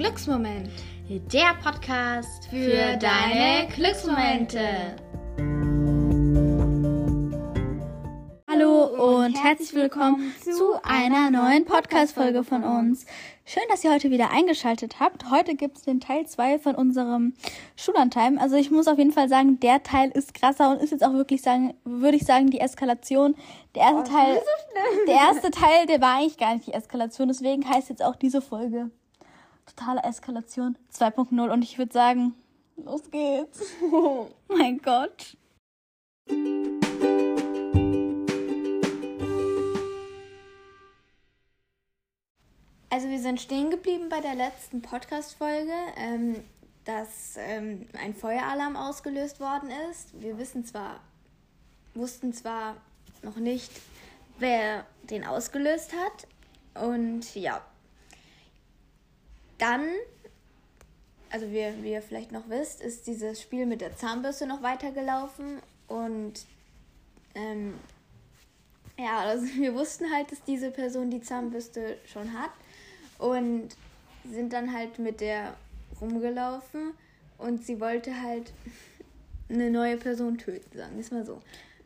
Glücksmoment. Der Podcast für, Für deine Glücksmomente. Hallo und herzlich willkommen zu einer neuen Podcast-Folge von uns. Schön, dass ihr heute wieder eingeschaltet habt. Heute gibt es den Teil 2 von unserem Schulantime. Also ich muss auf jeden Fall sagen, der Teil ist krasser und ist jetzt auch wirklich sagen, würde ich sagen, die Eskalation. Der erste Teil, der erste Teil, der war eigentlich gar nicht die Eskalation. Deswegen heißt jetzt auch diese Folge totale Eskalation 2.0 und ich würde sagen, los geht's. Oh mein Gott. Also wir sind stehen geblieben bei der letzten Podcast-Folge, ähm, dass ähm, ein Feueralarm ausgelöst worden ist. Wir wissen zwar, wussten zwar noch nicht, wer den ausgelöst hat. Und ja, dann, also wie, wie ihr vielleicht noch wisst, ist dieses Spiel mit der Zahnbürste noch weitergelaufen. Und ähm, ja, also wir wussten halt, dass diese Person die Zahnbürste schon hat und sind dann halt mit der rumgelaufen und sie wollte halt eine neue Person töten, sagen wir es mal so.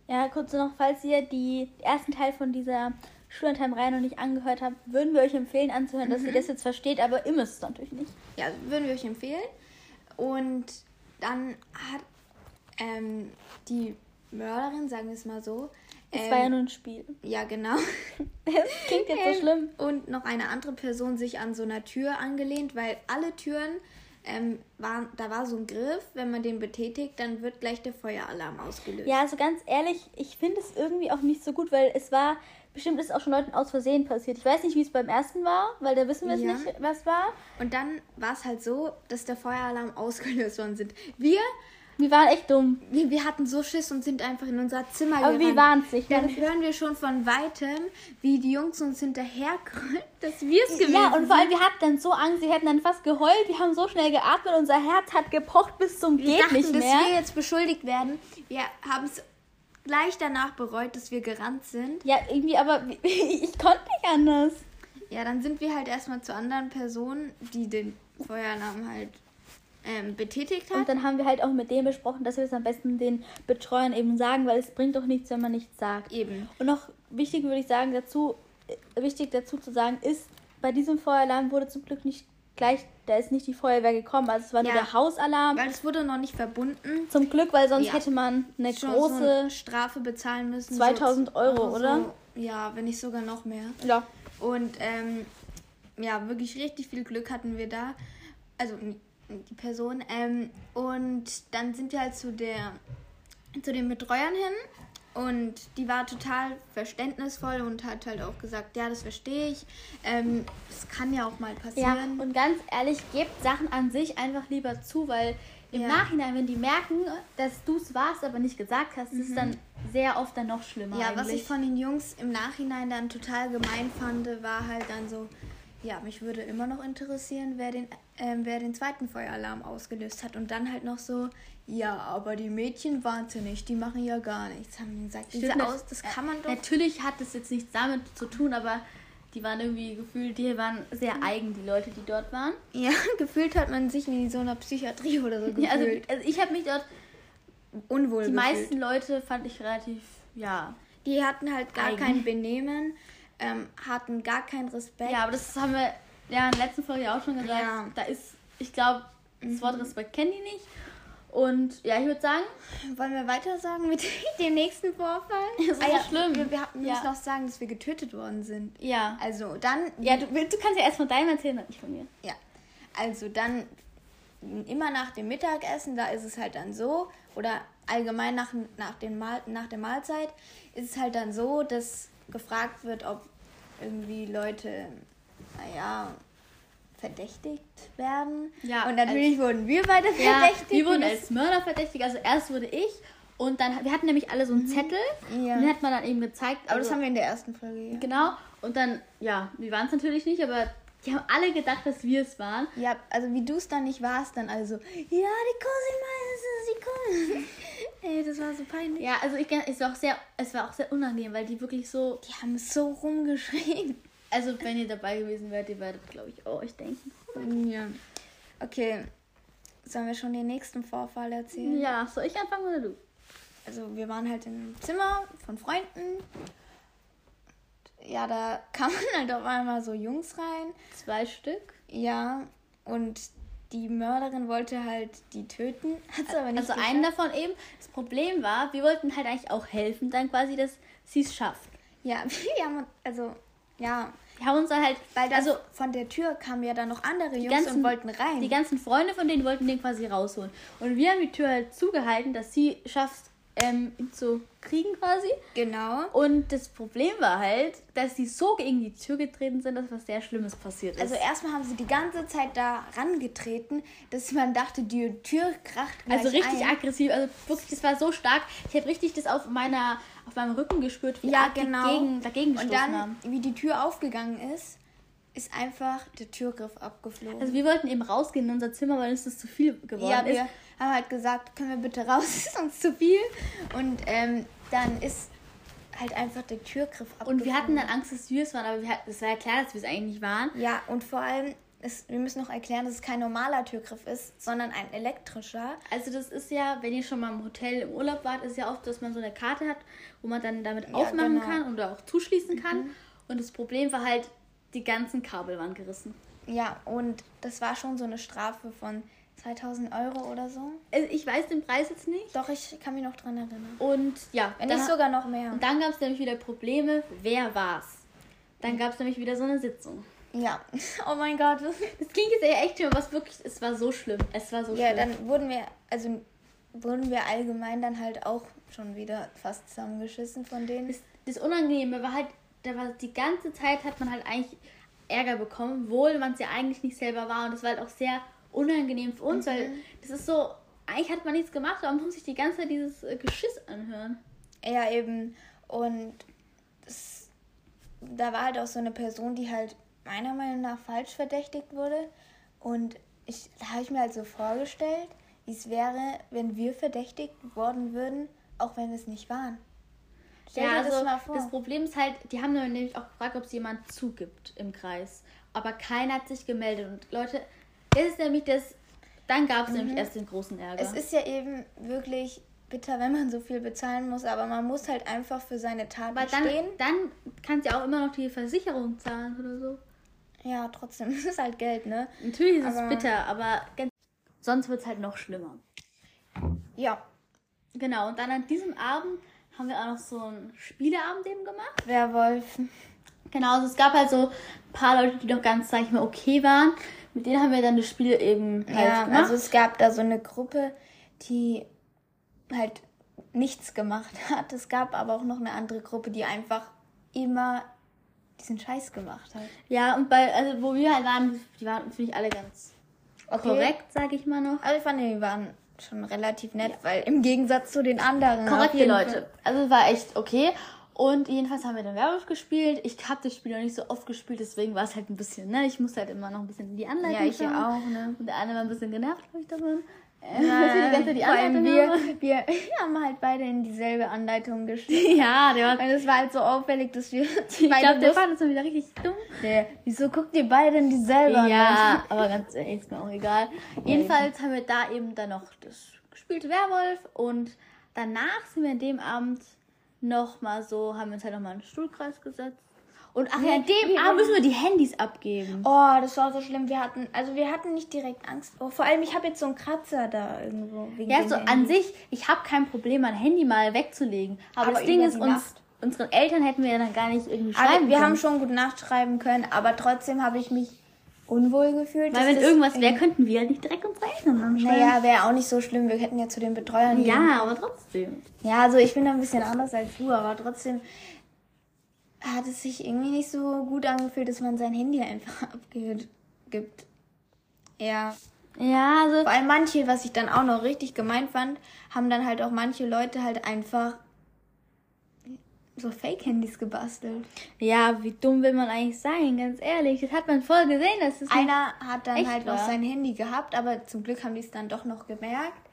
Ja, kurz noch, falls ihr die ersten Teil von dieser Schulantime-Reihe noch nicht angehört habt, würden wir euch empfehlen anzuhören, dass ihr das jetzt versteht, aber ihr müsst es natürlich nicht. Ja, würden wir euch empfehlen. Und dann hat ähm, die Mörderin, sagen wir es mal so, Es ähm, war ja nur ein Spiel. ja genau, Das klingt jetzt so Ähm, schlimm. Und noch eine andere Person sich an so einer Tür angelehnt, weil alle Türen ähm, waren, da war so ein Griff, wenn man den betätigt, dann wird gleich der Feueralarm ausgelöst. Ja, also ganz ehrlich, ich finde es irgendwie auch nicht so gut, weil es war, bestimmt ist auch schon Leuten aus Versehen passiert. Ich weiß nicht, wie es beim ersten war, weil da wissen wir es Ja. nicht, was war. Und dann war es halt so, dass der Feueralarm ausgelöst worden sind. Wir, Wir waren echt dumm. wir, wir hatten so Schiss und sind einfach in unser Zimmer Aber gerannt. wie waren es nicht? Dann hören wir schon von weitem, wie die Jungs uns hinterherkommen, dass wir es gewesen Ja, und vor allem, sind. wir hatten dann so Angst, wir hätten dann fast geheult, wir haben so schnell geatmet, unser Herz hat gepocht bis zum Wir geht dachten, nicht dass mehr. wir jetzt beschuldigt werden. Wir haben es gleich danach bereut, dass wir gerannt sind. Ja, irgendwie, aber ich konnte nicht anders. Ja, dann sind wir halt erstmal zu anderen Personen, die den Feueralarm halt ähm, betätigt hat. Und dann haben wir halt auch mit dem besprochen, dass wir es am besten den Betreuern eben sagen, weil es bringt doch nichts, wenn man nichts sagt. Eben. Und noch wichtig würde ich sagen dazu, äh, wichtig dazu zu sagen ist, bei diesem Feueralarm wurde zum Glück nicht gleich, da ist nicht die Feuerwehr gekommen, also es war nur Ja. der Hausalarm. Weil es wurde noch nicht verbunden. Zum Glück, weil sonst Ja. hätte man eine Schon große, so eine Strafe bezahlen müssen. 2000 so, Euro, so, oder? Ja, wenn nicht sogar noch mehr. ja, Und ähm, ja, wirklich richtig viel Glück hatten wir da. Also die Person. Ähm, und dann sind wir halt zu der zu den Betreuern hin. Und die war total verständnisvoll und hat halt auch gesagt, ja, das verstehe ich. Ähm, das kann ja auch mal ja. passieren. Und ganz ehrlich, gebt Sachen an sich einfach lieber zu, weil im Ja. Nachhinein, wenn die merken, dass du es warst, aber nicht gesagt hast, ist es dann sehr oft dann noch schlimmer. Mhm. Ja, eigentlich. was ich von den Jungs im Nachhinein dann total gemein fand, war halt dann so, ja, mich würde immer noch interessieren, wer den, ähm, wer den zweiten Feueralarm ausgelöst hat. Und dann halt noch so, ja, aber die Mädchen waren ja nicht, die machen ja gar nichts, haben die gesagt. Diese Stimmt, Aus, das kann man doch. Natürlich hat das jetzt nichts damit zu tun, aber die waren irgendwie gefühlt, die waren sehr eigen, die Leute, die dort waren. Ja, gefühlt hat man sich wie in so einer Psychiatrie oder so gefühlt. Ja, also, also ich habe mich dort, unwohl die gefühlt. meisten Leute fand ich relativ, ja. Die hatten halt gar Eigen. kein Benehmen, ähm, hatten gar keinen Respekt. Ja, aber das haben wir ja in der letzten Folge auch schon gesagt. Ja. Da ist, ich glaube, das Wort Respekt kennen die nicht. Und ja, ich würde sagen, Wollen wir weiter sagen mit dem nächsten Vorfall? Das ist ah, so ja, schlimm. Wir, wir müssen Ja. noch sagen, dass wir getötet worden sind. ja. Also dann, Ja, du, du kannst ja erst von deinem erzählen, und nicht von mir. ja, also dann immer nach dem Mittagessen, da ist es halt dann so, oder allgemein nach, nach, den Mahl, nach der Mahlzeit, ist es halt dann so, dass gefragt wird, ob irgendwie Leute, naja, verdächtigt werden. Ja, Und natürlich wurden wir beide Ja, verdächtigt. wir wurden als Mörder verdächtigt. Also erst wurde ich und dann, wir hatten nämlich alle so einen Zettel Ja. und den hat man dann eben gezeigt. Aber also, das haben wir in der ersten Folge, ja. Genau. Und dann, ja, wir waren es natürlich nicht, aber die haben alle gedacht, dass wir es waren. Ja, also wie du es dann nicht warst, dann also, ja, die Cosima ist es, die Cosima. Ey, das war so peinlich. Ja, also ich, es war auch sehr, es war auch sehr unangenehm, weil die wirklich so, Die haben so rumgeschrien. also wenn ihr dabei gewesen wärt, ihr werdet, glaube ich, auch euch denken, Ja. Okay. Sollen wir schon den nächsten Vorfall erzählen? Ja, soll ich anfangen oder du? Also wir waren halt im Zimmer von Freunden. Ja, da kamen halt auf einmal so Jungs rein. Zwei Stück. Ja, und die Mörderin wollte halt die töten. Hat aber nicht Also einen davon eben. Das Problem war, wir wollten halt eigentlich auch helfen, dann quasi, dass sie es schafft. Ja, wir haben, also, ja. Wir haben uns dann halt, Weil das, also von der Tür kamen ja dann noch andere Jungs ganzen, und wollten rein. die ganzen Freunde von denen wollten den quasi rausholen. Und wir haben die Tür halt zugehalten, dass sie schafft, ähm, zu kriegen quasi. genau. Und das Problem war halt, dass sie so gegen die Tür getreten sind, dass was sehr Schlimmes passiert ist. Also erstmal haben sie die ganze Zeit da rangetreten, dass man dachte, die Tür kracht gleich Also richtig ein. aggressiv, also wirklich, das war so stark. Ich habe richtig das auf meiner, auf meinem Rücken gespürt, wie Ja, genau. gegen, dagegen Und dann, haben. wie die Tür aufgegangen ist, ist einfach der Türgriff abgeflogen. Also wir wollten eben rausgehen in unser Zimmer, weil uns das zu viel geworden ja, ist. wir haben halt gesagt, können wir bitte raus, ist uns zu viel. Und ähm, dann ist halt einfach der Türgriff abgeflogen. Und wir hatten dann Angst, dass wir es waren, aber es war ja klar, dass wir es eigentlich nicht waren. Ja, und vor allem, ist, wir müssen noch erklären, dass es kein normaler Türgriff ist, sondern ein elektrischer. Also das ist ja, wenn ihr schon mal im Hotel im Urlaub wart, ist ja oft, dass man so eine Karte hat, wo man dann damit Ja, aufmachen genau. kann oder auch zuschließen kann. Und das Problem war halt, die ganzen Kabel waren gerissen. Ja, und das war schon so eine Strafe von 2000 Euro oder so. Also ich weiß den Preis jetzt nicht. Doch, ich kann mich noch dran erinnern. Und ja, Wenn nicht sogar noch mehr. Und dann gab es nämlich wieder Probleme, wer war's? Dann gab es nämlich wieder so eine Sitzung. Ja. Oh mein Gott. Das klingt jetzt ja echt schlimm, aber es wirklich, es war so schlimm. Es war so Ja, schlimm. dann wurden wir, also wurden wir allgemein dann halt auch schon wieder fast zusammengeschissen von denen. das, das Unangenehme war halt, da war die ganze Zeit hat man halt eigentlich Ärger bekommen, obwohl man es ja eigentlich nicht selber war. Und das war halt auch sehr unangenehm für uns, weil das ist so, eigentlich hat man nichts gemacht, aber man muss sich die ganze Zeit dieses äh, Geschiss anhören. Ja, eben. Und das, da war halt auch so eine Person, die halt meiner Meinung nach falsch verdächtigt wurde. Und ich, da habe ich mir halt so vorgestellt, wie es wäre, wenn wir verdächtigt worden würden, auch wenn wir es nicht waren. Stell ja, dir also das mal vor. das Problem ist halt, die haben nämlich auch gefragt, ob es jemand zugibt im Kreis. Aber keiner hat sich gemeldet. Und Leute, das ist nämlich das, dann gab es nämlich erst den großen Ärger. Mhm. Es ist ja eben wirklich bitter, wenn man so viel bezahlen muss, aber man muss halt einfach für seine Taten Weil dann, stehen. dann kannst du ja auch immer noch die Versicherung zahlen oder so. Ja, trotzdem, es ist halt Geld, ne? Natürlich ist es Aber- bitter, aber sonst wird es halt noch schlimmer. Ja, Genau, und dann an diesem Abend haben wir auch noch so einen Spieleabend eben gemacht. Werwolf. Genau, also es gab halt so ein paar Leute, die noch ganz, sag ich mal, okay waren. Mit denen haben wir dann das Spiel eben halt Ja, gemacht. also es gab da so eine Gruppe, die halt nichts gemacht hat. Es gab aber auch noch eine andere Gruppe, die einfach immer diesen Scheiß gemacht hat. ja, und bei, also wo wir halt waren, die waren, finde ich, alle ganz Okay. korrekt, sag ich mal noch. Also ich fand, die waren schon relativ nett, weil im Gegensatz zu den anderen. Korrekte Leute. Fall- Also es war echt okay. Und jedenfalls haben wir dann Werwolf gespielt. Ich habe das Spiel noch nicht so oft gespielt, deswegen war es halt ein bisschen, ne? Ich musste halt immer noch ein bisschen in die Anleitung Ja, ich schauen. ja auch, ne? Und der eine war ein bisschen genervt, glaube ich, davon. Äh, dass wir die ganze Zeit die Anleitung wir, haben. wir haben halt beide in dieselbe Anleitung geschrieben. Ja, der war. Weil es war halt so auffällig, dass wir Ich glaube, der fand das dann wieder richtig dumm. Nee, Wieso guckt ihr beide in dieselbe Ja, aber ganz ehrlich, ist mir auch egal. Jedenfalls haben wir da eben dann noch das gespielte Werwolf und danach sind wir an dem Abend noch mal so, haben wir uns halt noch mal in den Stuhlkreis gesetzt. Und ach ja, dem wir- Abend müssen wir die Handys abgeben. Oh, das war so schlimm. Wir hatten, also wir hatten nicht direkt Angst. Oh, vor allem, ich habe jetzt so einen Kratzer da irgendwo. Ja, so Handy. an sich, ich habe kein Problem, mein Handy mal wegzulegen. Aber, Aber das Ding ist, uns, Nacht. unseren Eltern hätten wir ja dann gar nicht irgendwie Aber schreiben wir können. haben schon gut nachschreiben können, aber trotzdem habe ich mich unwohl gefühlt. Weil wenn irgendwas wäre, könnten wir halt nicht direkt unsere Eltern anschreiben. Naja, wäre auch nicht so schlimm. Wir hätten ja zu den Betreuern gehen. ja, aber trotzdem. Ja, also ich bin da ein bisschen anders als du, aber trotzdem hat es sich irgendwie nicht so gut angefühlt, dass man sein Handy einfach abgibt. Ja. Ja, also Vor allem manche, was ich dann auch noch richtig gemein fand, haben dann halt auch manche Leute halt einfach so Fake-Handys gebastelt. Ja, wie dumm will man eigentlich sein, ganz ehrlich. Das hat man voll gesehen, dass es Einer hat dann halt noch wahr? sein Handy gehabt, aber zum Glück haben die es dann doch noch gemerkt.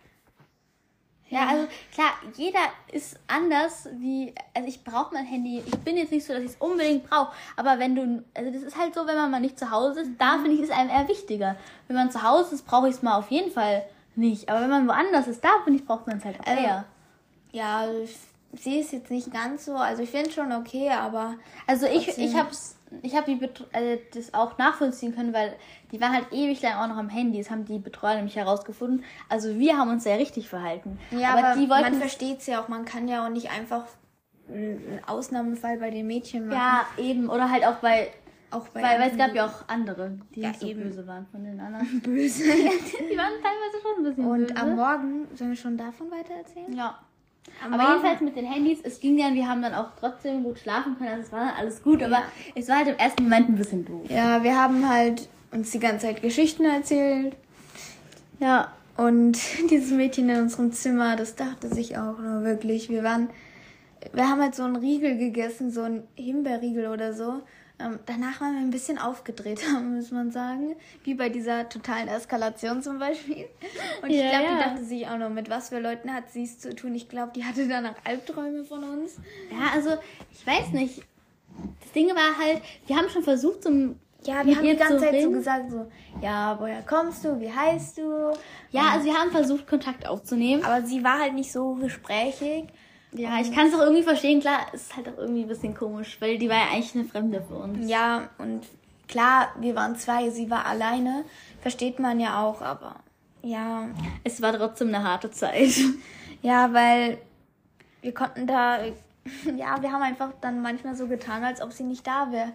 Ja, also klar, jeder ist anders wie, also ich brauche mein Handy. Ich bin jetzt nicht so, dass ich es unbedingt brauche, aber wenn du, also das ist halt so, wenn man mal nicht zu Hause ist, da finde ich es einem eher wichtiger. Wenn man zu Hause ist, brauche ich es mal auf jeden Fall nicht. Aber wenn man woanders ist, da finde ich, braucht man es halt auch Also, eher. Ja, ich sehe es jetzt nicht ganz so. Also ich finde es schon okay, aber Also ich, Trotzdem. ich hab's, ich habe die Bet- also das auch nachvollziehen können, weil die waren halt ewig lang auch noch am Handy. Das haben die Betreuer nämlich herausgefunden. Also wir haben uns sehr richtig verhalten. ja, aber, die man wollten versteht es ja auch. Man kann ja auch nicht einfach einen Ausnahmefall bei den Mädchen machen. ja eben oder halt auch bei auch bei weil, weil es gab ja auch andere, die Ja, nicht so eben. böse waren von den anderen. böse. die waren teilweise schon ein bisschen Und böse. am Morgen, sollen wir schon davon weiter erzählen? ja. Am Aber Morgen- jedenfalls mit den Handys, es ging dann, wir haben dann auch trotzdem gut schlafen können, also es war dann alles gut, aber Ja. es war halt im ersten Moment ein bisschen doof. Ja, wir haben halt uns die ganze Zeit Geschichten erzählt. Ja. Und dieses Mädchen in unserem Zimmer, das dachte sich auch nur wirklich. Wir waren, wir haben halt so einen Riegel gegessen, so einen Himbeerriegel oder so. Ähm, danach waren wir ein bisschen aufgedreht, muss man sagen. Wie bei dieser totalen Eskalation zum Beispiel. Und ich Ja, glaube, ja. die dachte sich auch noch, mit was für Leuten hat sie es zu tun. Ich glaube, die hatte danach Albträume von uns. Ja, also, ich weiß nicht. Das Ding war halt, wir haben schon versucht, zum. Ja, wir haben die ganze Zeit so reden. gesagt, so, ja, woher kommst du, wie heißt du? Ja, also wir haben versucht, Kontakt aufzunehmen. Aber sie war halt nicht so gesprächig. Ja, ich kann es auch irgendwie verstehen. Klar, es ist halt auch irgendwie ein bisschen komisch, weil die war ja eigentlich eine Fremde für uns. Ja, und klar, wir waren zwei, sie war alleine. Versteht man ja auch, aber ja. Es war trotzdem eine harte Zeit. Ja, weil wir konnten da, ja, wir haben einfach dann manchmal so getan, als ob sie nicht da wäre.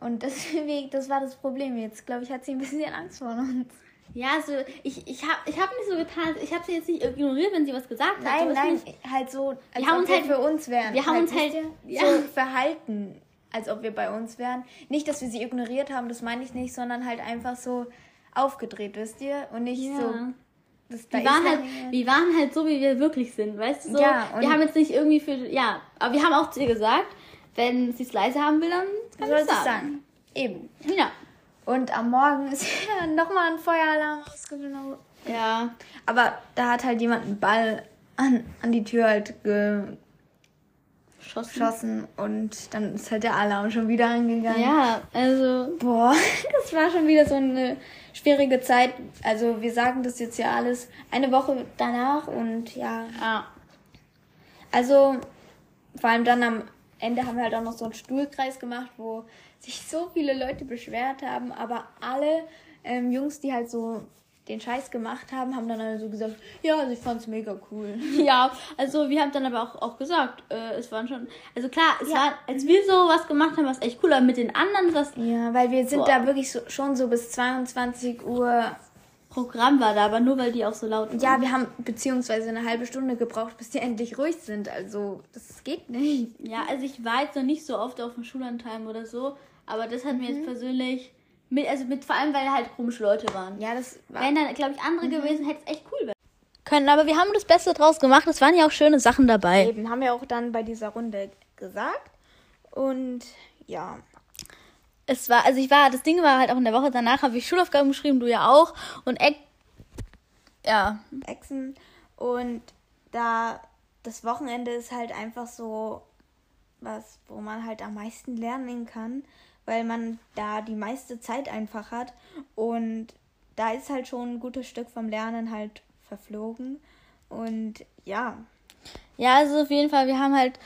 Und deswegen, das war das Problem. Jetzt, glaube ich, hat sie ein bisschen Angst vor uns. Ja, also ich, ich habe ich hab nicht so getan, ich habe sie jetzt nicht ignoriert, wenn sie was gesagt hat. Nein, so ist nein, nicht. halt so, als Wir haben ob uns wir halt- für uns wären. wir haben uns wisst halt- ja. so verhalten, als ob wir bei uns wären. Nicht, dass wir sie ignoriert haben, das meine ich nicht, sondern halt einfach so aufgedreht, wisst ihr? Und nicht Ja. so. Wir waren, halt, wir waren halt so, wie wir wirklich sind, weißt du? So, Ja, wir haben jetzt nicht irgendwie für. Ja, aber wir haben auch zu ihr gesagt, wenn sie es leise haben will, dann kann sie ich sagen. sagen. Eben. Ja. Und am Morgen ist nochmal ein Feueralarm ausgelaufen. Ja. Aber da hat halt jemand einen Ball an, an die Tür halt Schossen. geschossen und dann ist halt der Alarm schon wieder angegangen. Ja, also. Boah, das war schon wieder so eine schwierige Zeit. Also wir sagen das jetzt ja alles eine Woche danach und ja, Ja. also vor allem dann am Ende haben wir halt auch noch so einen Stuhlkreis gemacht, wo sich so viele Leute beschwert haben, aber alle ähm, Jungs, die halt so den Scheiß gemacht haben, haben dann alle so gesagt, ja, also ich fand's mega cool. Ja, also wir haben dann aber auch, auch gesagt, äh, es waren schon, also klar, es war, als wir so was gemacht haben, war es echt cool, aber mit den anderen, das Ja, weil wir sind Boah. da wirklich so, schon so bis 22 Uhr. Programm war da, aber nur weil die auch so laut waren. Ja, wir haben beziehungsweise eine halbe Stunde gebraucht, bis die endlich ruhig sind. Also, das geht nicht. Ja, also ich war jetzt noch nicht so oft auf dem Schullandheim oder so, aber das hat mir jetzt persönlich, mit, also mit vor allem, weil halt komische Leute waren. Ja, das war. Wären dann, glaube ich, andere gewesen, hätte es echt cool werden können. Aber wir haben das Beste draus gemacht. Es waren ja auch schöne Sachen dabei. Eben, haben wir auch dann bei dieser Runde gesagt. Und ja. Es war, also ich war, das Ding war halt auch in der Woche danach, habe ich Schulaufgaben geschrieben, du ja auch. Und Eck, ja, Echsen. Und da das Wochenende ist halt einfach so was, wo man halt am meisten lernen kann, weil man da die meiste Zeit einfach hat. Und da ist halt schon ein gutes Stück vom Lernen halt verflogen. Und ja, Ja, also auf jeden Fall, wir haben halt.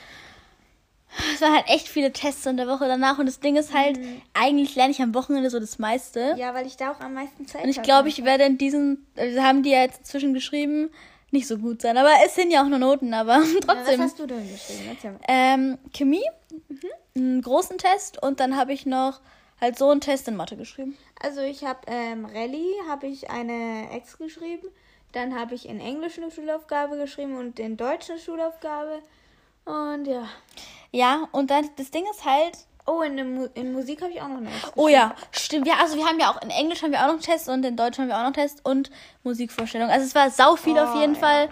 Es waren halt echt viele Tests in der Woche danach und das Ding ist halt, eigentlich lerne ich am Wochenende so das meiste. ja, weil ich da auch am meisten Zeit und ich glaube, ich werde in diesen, äh, haben die ja jetzt inzwischen geschrieben, nicht so gut sein. Aber es sind ja auch nur Noten, aber Ja, was trotzdem. hast du denn geschrieben? Ähm, Chemie, einen großen Test und dann habe ich noch halt so einen Test in Mathe geschrieben. Also ich habe ähm, Rallye, habe ich eine Ex geschrieben. Dann habe ich in Englisch eine Schulaufgabe geschrieben und in Deutsch eine Schulaufgabe. Und ja. Ja, und dann, das Ding ist halt, Oh, in, Mu in Musik habe ich auch noch eine Ex Oh ja, stimmt. Ja, also wir haben ja auch in Englisch haben wir auch noch einen Test und in Deutsch haben wir auch noch einen Test und Musikvorstellung. Also es war sau viel auf Oh, jeden ja. Fall.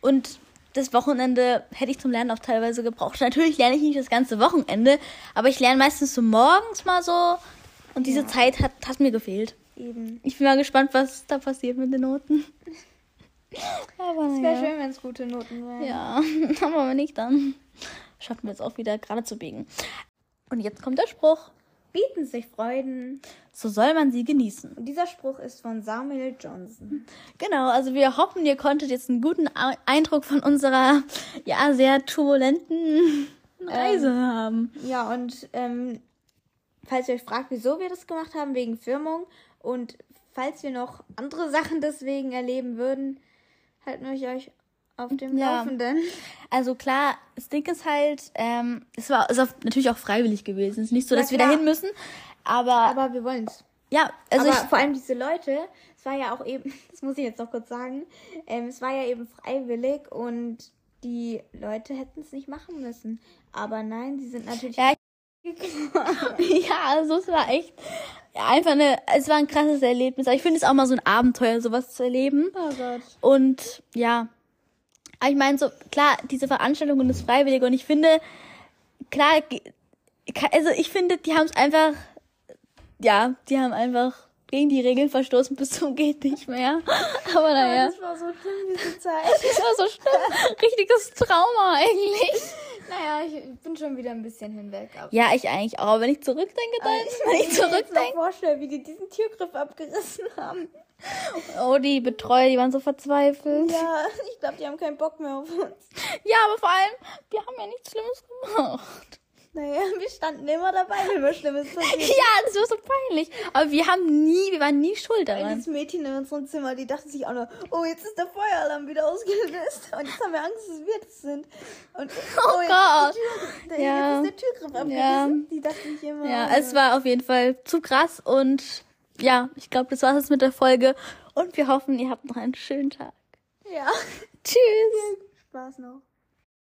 Und das Wochenende hätte ich zum Lernen auch teilweise gebraucht. Natürlich lerne ich nicht das ganze Wochenende, aber ich lerne meistens so morgens mal so. Und diese Zeit hat, hat mir gefehlt. Eben. Ich bin mal gespannt, was da passiert mit den Noten. Aber Es wäre schön, wenn es gute Noten wären. Ja, aber wenn nicht, dann schaffen wir es auch wieder gerade zu biegen. Und jetzt kommt der Spruch. Bieten sich Freuden. So soll man sie genießen. Und dieser Spruch ist von Samuel Johnson. Genau, also wir hoffen, ihr konntet jetzt einen guten Eindruck von unserer, ja, sehr turbulenten Reise haben. Ja, und ähm, falls ihr euch fragt, wieso wir das gemacht haben, wegen Firmung und falls wir noch andere Sachen deswegen erleben würden, halten wir euch auf dem Ja. Laufenden. Also klar, das Ding ist halt, ähm, es war ist auch, natürlich auch freiwillig gewesen. Es ist nicht so, Ja, dass wir klar. dahin müssen. Aber, Aber wir wollen es. ja, also Aber ich, vor allem diese Leute, es war ja auch eben, das muss ich jetzt noch kurz sagen, ähm, es war ja eben freiwillig und die Leute hätten es nicht machen müssen. Aber nein, sie sind natürlich. Ja, ja, also es war echt einfach eine, es war ein krasses Erlebnis. Aber ich finde es auch mal so ein Abenteuer, sowas zu erleben. Oh Gott. Und ja, aber ich meine so, klar, diese Veranstaltung ist freiwillig und ich finde, klar, also ich finde, die haben es einfach, ja, die haben einfach gegen die Regeln verstoßen bis zum geht nicht mehr. Aber naja, Das war so schlimm, diese Zeit. das war so schlimm. Richtiges Trauma eigentlich. naja, ich bin schon wieder ein bisschen hinweg. Aber Ja, ich eigentlich auch. Aber wenn ich zurückdenke, dann, wenn ich mir jetzt noch zurückdenke, vorstellen, wie die diesen Türgriff abgerissen haben. oh, die Betreuer, die waren so verzweifelt. Ja, ich glaube, die haben keinen Bock mehr auf uns. Ja, aber vor allem, wir haben ja nichts Schlimmes gemacht. Naja, wir standen immer dabei, wenn was Schlimmes passiert. Ja, das war so peinlich. Aber wir haben nie, wir waren nie schuld daran. Das Mädchen in unserem Zimmer, die dachte sich auch nur, oh, jetzt ist der Feueralarm wieder ausgelöst. Und jetzt haben wir Angst, dass wir das sind. Und, Oh jetzt Gott. ist Tür, Ja. jetzt ist der Türgriff abgerissen. Ja. Die dachte sich immer. Ja, es war auf jeden Fall zu krass und ja, ich glaube, das war's jetzt mit der Folge und wir hoffen, ihr habt noch einen schönen Tag. Ja. Tschüss. Spaß noch.